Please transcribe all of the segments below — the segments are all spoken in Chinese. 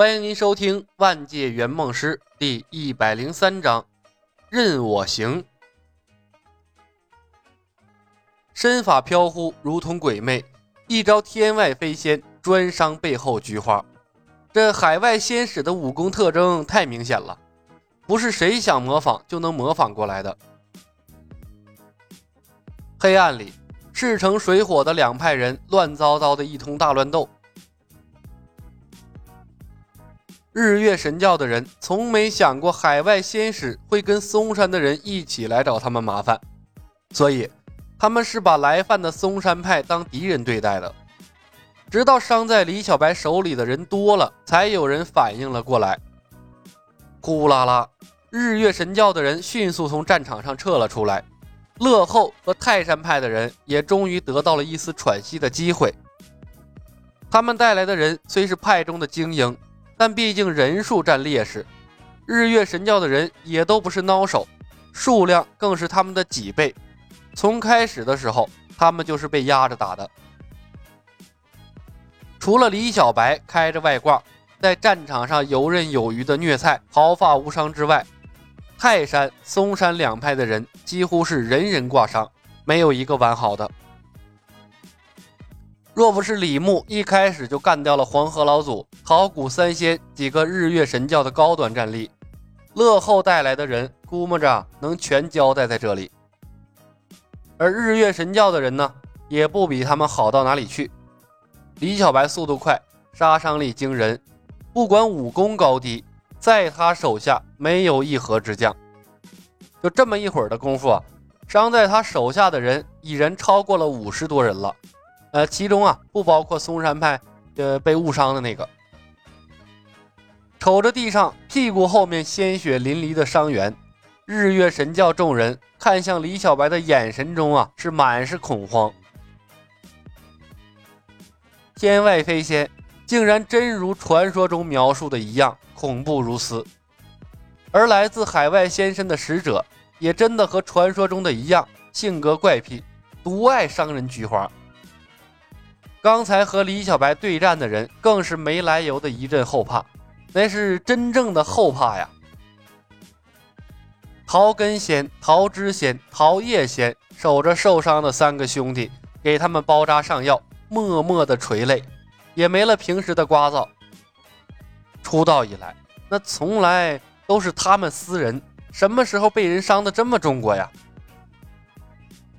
欢迎您收听《万界圆梦师》第一百零三章，任我行。身法飘忽，如同鬼魅，一招天外飞仙，专伤背后菊花。这海外仙使的武功特征太明显了，不是谁想模仿就能模仿过来的。黑暗里，势成水火的两派人乱糟糟的一通大乱斗。日月神教的人从没想过海外仙使会跟嵩山的人一起来找他们麻烦，所以他们是把来犯的嵩山派当敌人对待的。直到伤在李小白手里的人多了，才有人反应了过来。呼啦啦，日月神教的人迅速从战场上撤了出来，乐后和泰山派的人也终于得到了一丝喘息的机会。他们带来的人虽是派中的精英。但毕竟人数占劣势，日月神教的人也都不是孬手，数量更是他们的几倍。从开始的时候，他们就是被压着打的。除了李小白开着外挂，在战场上游刃有余的虐菜，毫发无伤之外，泰山、嵩山两派的人几乎是人人挂伤，没有一个完好的。若不是李牧一开始就干掉了黄河老祖、桃谷三仙几个日月神教的高端战力，乐后带来的人估摸着能全交代在这里。而日月神教的人呢，也不比他们好到哪里去。李小白速度快，杀伤力惊人，不管武功高低，在他手下没有一合之将。就这么一会儿的功夫啊，伤在他手下的人已然超过了五十多人了。呃，其中啊不包括嵩山派，呃被误伤的那个。瞅着地上屁股后面鲜血淋漓的伤员，日月神教众人看向李小白的眼神中啊是满是恐慌。天外飞仙竟然真如传说中描述的一样恐怖如斯，而来自海外仙身的使者也真的和传说中的一样，性格怪癖，独爱伤人菊花。刚才和李小白对战的人更是没来由的一阵后怕，那是真正的后怕呀！桃根仙、桃枝仙、桃叶仙守着受伤的三个兄弟，给他们包扎上药，默默的垂泪，也没了平时的聒噪。出道以来，那从来都是他们私人，什么时候被人伤的这么重过呀？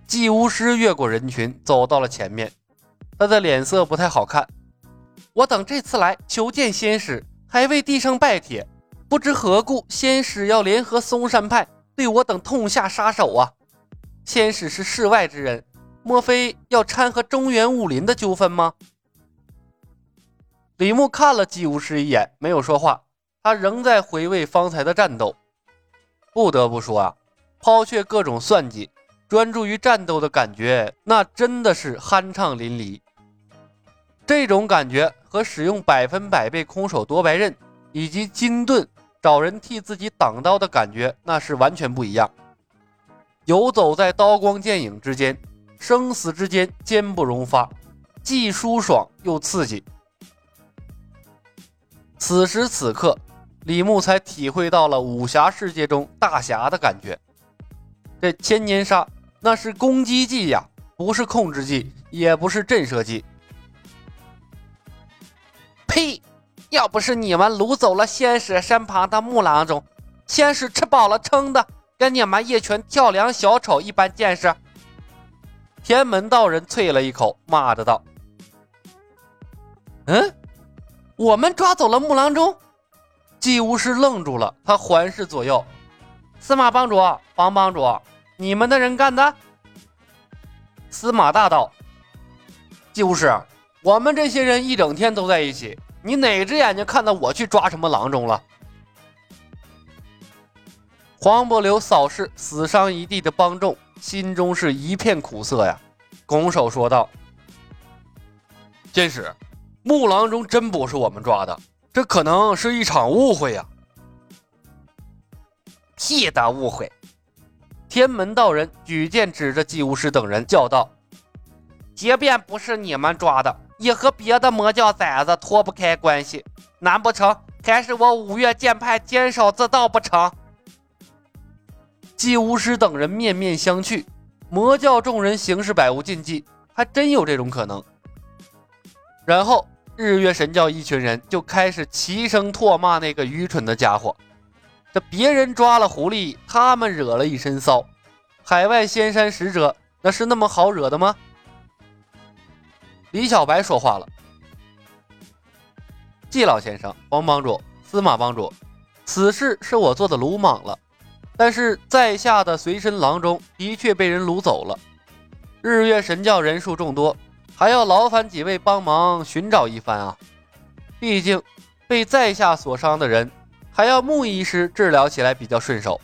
祭巫师越过人群，走到了前面。他的脸色不太好看。我等这次来求见仙使，还未递上拜帖，不知何故仙使要联合嵩山派对我等痛下杀手啊？仙使是世外之人，莫非要掺和中原武林的纠纷吗？李牧看了姬无师一眼，没有说话。他仍在回味方才的战斗。不得不说啊，抛却各种算计，专注于战斗的感觉，那真的是酣畅淋漓。这种感觉和使用百分百倍空手夺白刃以及金盾找人替自己挡刀的感觉，那是完全不一样。游走在刀光剑影之间，生死之间坚不容发，既舒爽又刺激。此时此刻，李牧才体会到了武侠世界中大侠的感觉。这千年杀那是攻击技呀，不是控制技，也不是震慑技。呸！要不是你们掳走了仙使身旁的木郎中，仙使吃饱了撑的，跟你们一群跳梁小丑一般见识。天门道人啐了一口，骂着道：“嗯，我们抓走了木郎中。”祭巫师愣住了，他环视左右：“司马帮主，黄帮主，你们的人干的？”司马大道：“祭巫师。”我们这些人一整天都在一起，你哪只眼睛看到我去抓什么郎中了？黄伯流扫视死伤一地的帮众，心中是一片苦涩呀，拱手说道：“仙使，木郎中真不是我们抓的，这可能是一场误会呀。”屁的误会！天门道人举剑指着祭无师等人叫道：“即便不是你们抓的。”也和别的魔教崽子脱不开关系，难不成还是我五岳剑派坚守自盗不成？祭巫师等人面面相觑，魔教众人行事百无禁忌，还真有这种可能。然后日月神教一群人就开始齐声唾骂那个愚蠢的家伙。这别人抓了狐狸，他们惹了一身骚。海外仙山使者那是那么好惹的吗？李小白说话了：“季老先生，黄帮主，司马帮主，此事是我做的鲁莽了。”但是在下的随身郎中的确被人掳走了，日月神教人数众多，还要劳烦几位帮忙寻找一番啊！毕竟被在下所伤的人，还要穆医师治疗起来比较顺手。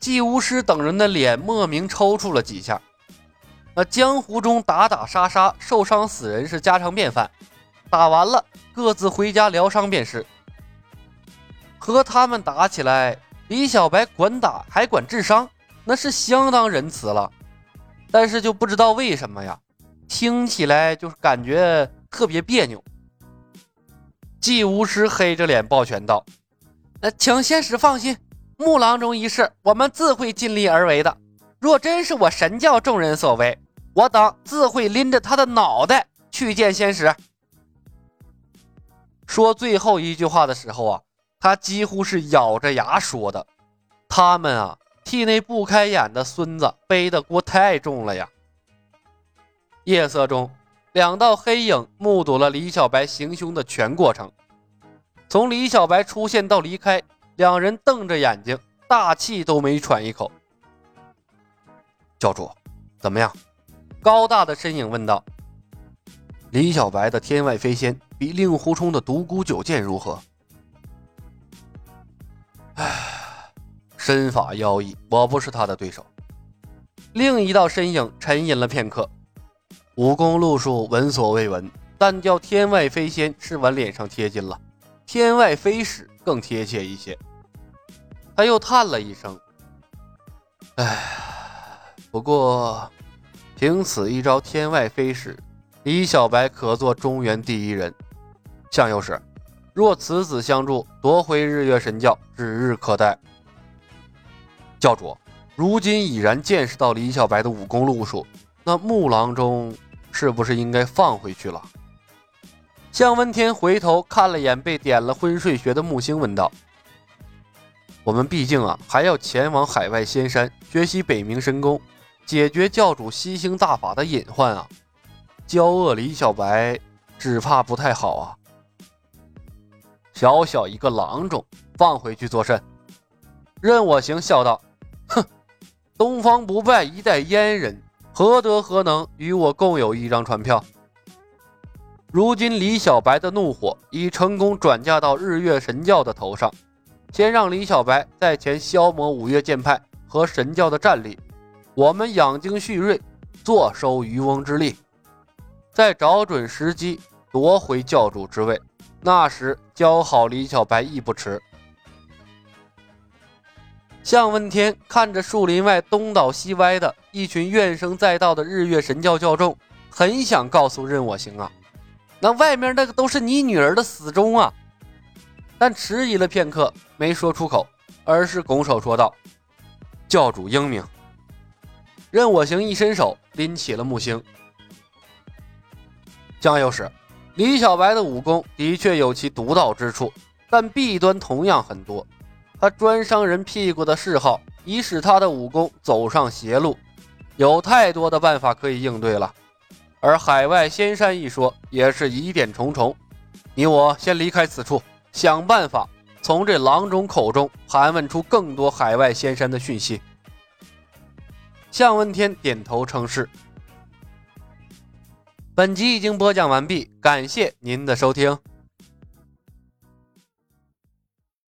季巫师等人的脸莫名抽搐了几下。那江湖中打打杀杀、受伤死人是家常便饭，打完了各自回家疗伤便是。和他们打起来。李小白管打还管治伤，那是相当仁慈了。但是就不知道为什么呀，听起来就是感觉特别别扭。祭巫师黑着脸抱拳道：“呃，请仙使放心，木郎中一事，我们自会尽力而为的。若真是我神教众人所为，我等自会拎着他的脑袋去见仙使。”说最后一句话的时候啊。他几乎是咬着牙说的：“他们啊，替那不开眼的孙子背的锅太重了呀！”夜色中，两道黑影目睹了李小白行凶的全过程。从李小白出现到离开，两人瞪着眼睛，大气都没喘一口。教主，怎么样？高大的身影问道。李小白的天外飞仙比令狐冲的独孤九剑如何？唉，身法妖异，我不是他的对手。另一道身影沉吟了片刻，武功路数闻所未闻，但叫天外飞仙是往脸上贴金了，天外飞使更贴切一些。他又叹了一声：“唉，不过凭此一招天外飞使，李小白可做中原第一人。向右使。”若此子相助，夺回日月神教指日可待。教主，如今已然见识到李小白的武功路数，那木郎中是不是应该放回去了？向问天回头看了眼被点了昏睡穴的木星，问道：“我们毕竟啊，还要前往海外仙山学习北冥神功，解决教主吸星大法的隐患啊！骄恶李小白，只怕不太好啊。”小小一个郎中，放回去作甚？任我行笑道：“哼，东方不败一代阉人，何德何能与我共有一张船票？”如今李小白的怒火已成功转嫁到日月神教的头上，先让李小白在前消磨五岳剑派和神教的战力，我们养精蓄锐，坐收渔翁之利，再找准时机夺回教主之位。那时教好李小白亦不迟。向问天看着树林外东倒西歪的一群怨声载道的日月神教教众，很想告诉任我行啊，那外面那个都是你女儿的死忠啊，但迟疑了片刻，没说出口，而是拱手说道：“教主英明。”任我行一伸手拎起了木星，江右使。李小白的武功的确有其独到之处，但弊端同样很多。他专伤人屁股的嗜好已使他的武功走上邪路，有太多的办法可以应对了。而海外仙山一说也是疑点重重。你我先离开此处，想办法从这郎中口中盘问出更多海外仙山的讯息。向问天点头称是。本集已经播讲完毕，感谢您的收听。